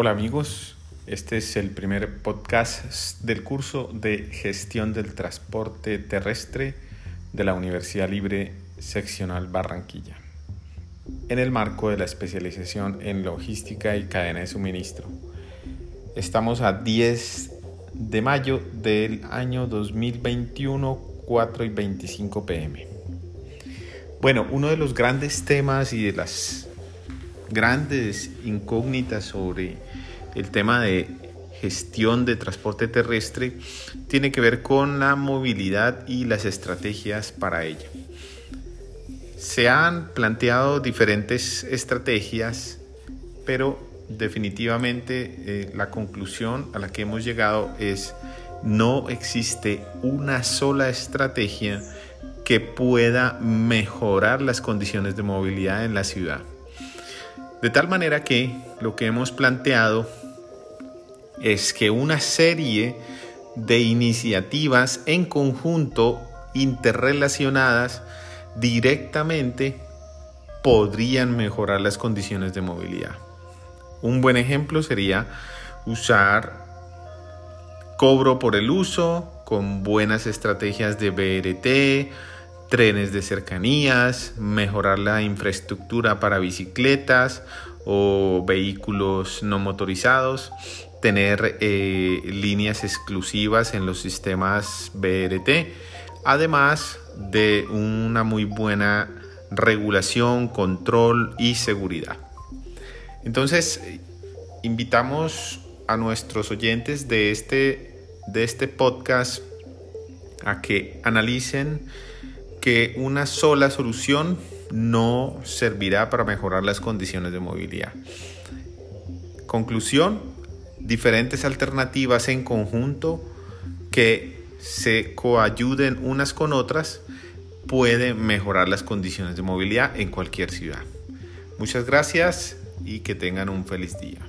Hola amigos, este es el primer podcast del curso de gestión del transporte terrestre de la Universidad Libre Seccional Barranquilla, en el marco de la especialización en logística y cadena de suministro. Estamos a 10 de mayo del año 2021, 4 y 25 pm. Bueno, uno de los grandes temas y de las grandes incógnitas sobre el tema de gestión de transporte terrestre tiene que ver con la movilidad y las estrategias para ella. Se han planteado diferentes estrategias, pero definitivamente eh, la conclusión a la que hemos llegado es no existe una sola estrategia que pueda mejorar las condiciones de movilidad en la ciudad. De tal manera que lo que hemos planteado es que una serie de iniciativas en conjunto interrelacionadas directamente podrían mejorar las condiciones de movilidad. Un buen ejemplo sería usar cobro por el uso con buenas estrategias de BRT, trenes de cercanías, mejorar la infraestructura para bicicletas o vehículos no motorizados, tener eh, líneas exclusivas en los sistemas BRT, además de una muy buena regulación, control y seguridad. Entonces, invitamos a nuestros oyentes de este, de este podcast a que analicen que una sola solución no servirá para mejorar las condiciones de movilidad. Conclusión, diferentes alternativas en conjunto que se coayuden unas con otras pueden mejorar las condiciones de movilidad en cualquier ciudad. Muchas gracias y que tengan un feliz día.